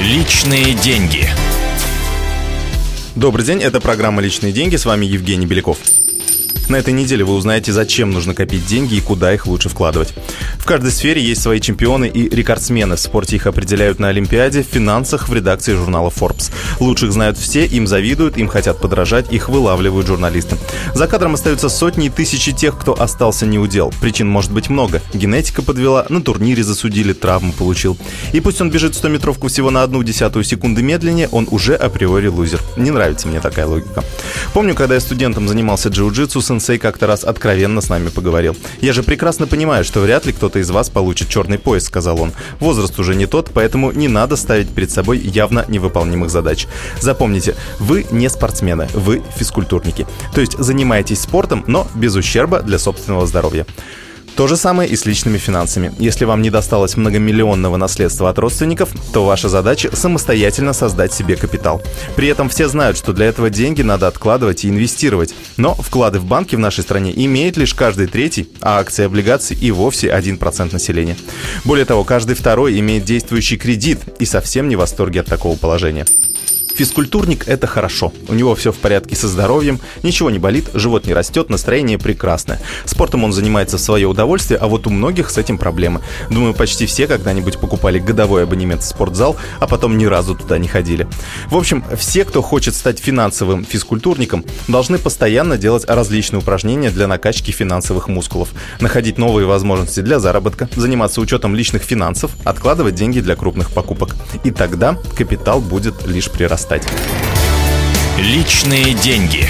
Личные деньги. Добрый день, это программа «Личные деньги», с вами Евгений Беляков. На этой неделе вы узнаете, зачем нужно копить деньги и куда их лучше вкладывать. В каждой сфере есть свои чемпионы и рекордсмены. В спорте их определяют на Олимпиаде, в финансах, в редакции журнала Forbes. Лучших знают все, им завидуют, им хотят подражать, их вылавливают журналисты. За кадром остаются сотни и тысячи тех, кто остался неудел. Причин может быть много. Генетика подвела, на турнире засудили, травму получил. И пусть он бежит 100-метровку всего на одну десятую секунды медленнее, он уже априори лузер. Не нравится мне такая логика. Помню, когда я студентом занимался джиу-джитсу, сенсей как-то раз откровенно с нами поговорил. «Я же прекрасно понимаю, что вряд ли кто-то из вас получит черный пояс», — сказал он. «Возраст уже не тот, поэтому не надо ставить перед собой явно невыполнимых задач. Запомните, вы не спортсмены, вы физкультурники. То есть занимаетесь спортом, но без ущерба для собственного здоровья. То же самое и с личными финансами. Если вам не досталось многомиллионного наследства от родственников, то ваша задача самостоятельно создать себе капитал. При этом все знают, что для этого деньги надо откладывать и инвестировать. Но вклады в банки в нашей стране имеет лишь каждый третий, а акции и облигации и вовсе 1% населения. Более того, каждый второй имеет действующий кредит и совсем не в восторге от такого положения. Физкультурник – это хорошо. У него все в порядке со здоровьем, ничего не болит, живот не растет, настроение прекрасное. Спортом он занимается в свое удовольствие, а вот у многих с этим проблемы. Думаю, почти все когда-нибудь покупали годовой абонемент в спортзал, а потом ни разу туда не ходили. В общем, все, кто хочет стать финансовым физкультурником, должны постоянно делать различные упражнения для накачки финансовых мускулов, находить новые возможности для заработка, заниматься учетом личных финансов, откладывать деньги для крупных покупок. И тогда капитал будет лишь прирастать. Личные деньги.